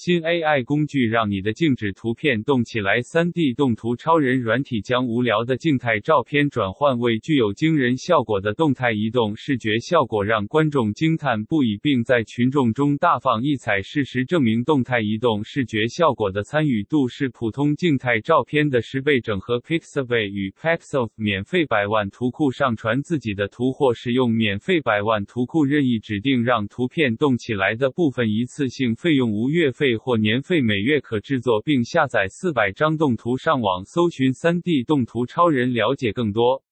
新 AI 工具让你的静止图片动起来。3D 动图超人软体将无聊的静态照片转换为具有惊人效果的动态移动视觉效果，让观众惊叹不已，并在群众中大放异彩。事实证明，动态移动视觉效果的参与度是普通静态照片的十倍。整合 Pixabay 与 Pexels 免费百万图库，上传自己的图或使用免费百万图库任意指定让图片动起来的部分，一次性费用无月费费。或年费，每月可制作并下载四百张动图。上网搜寻 3D 动图超人，了解更多。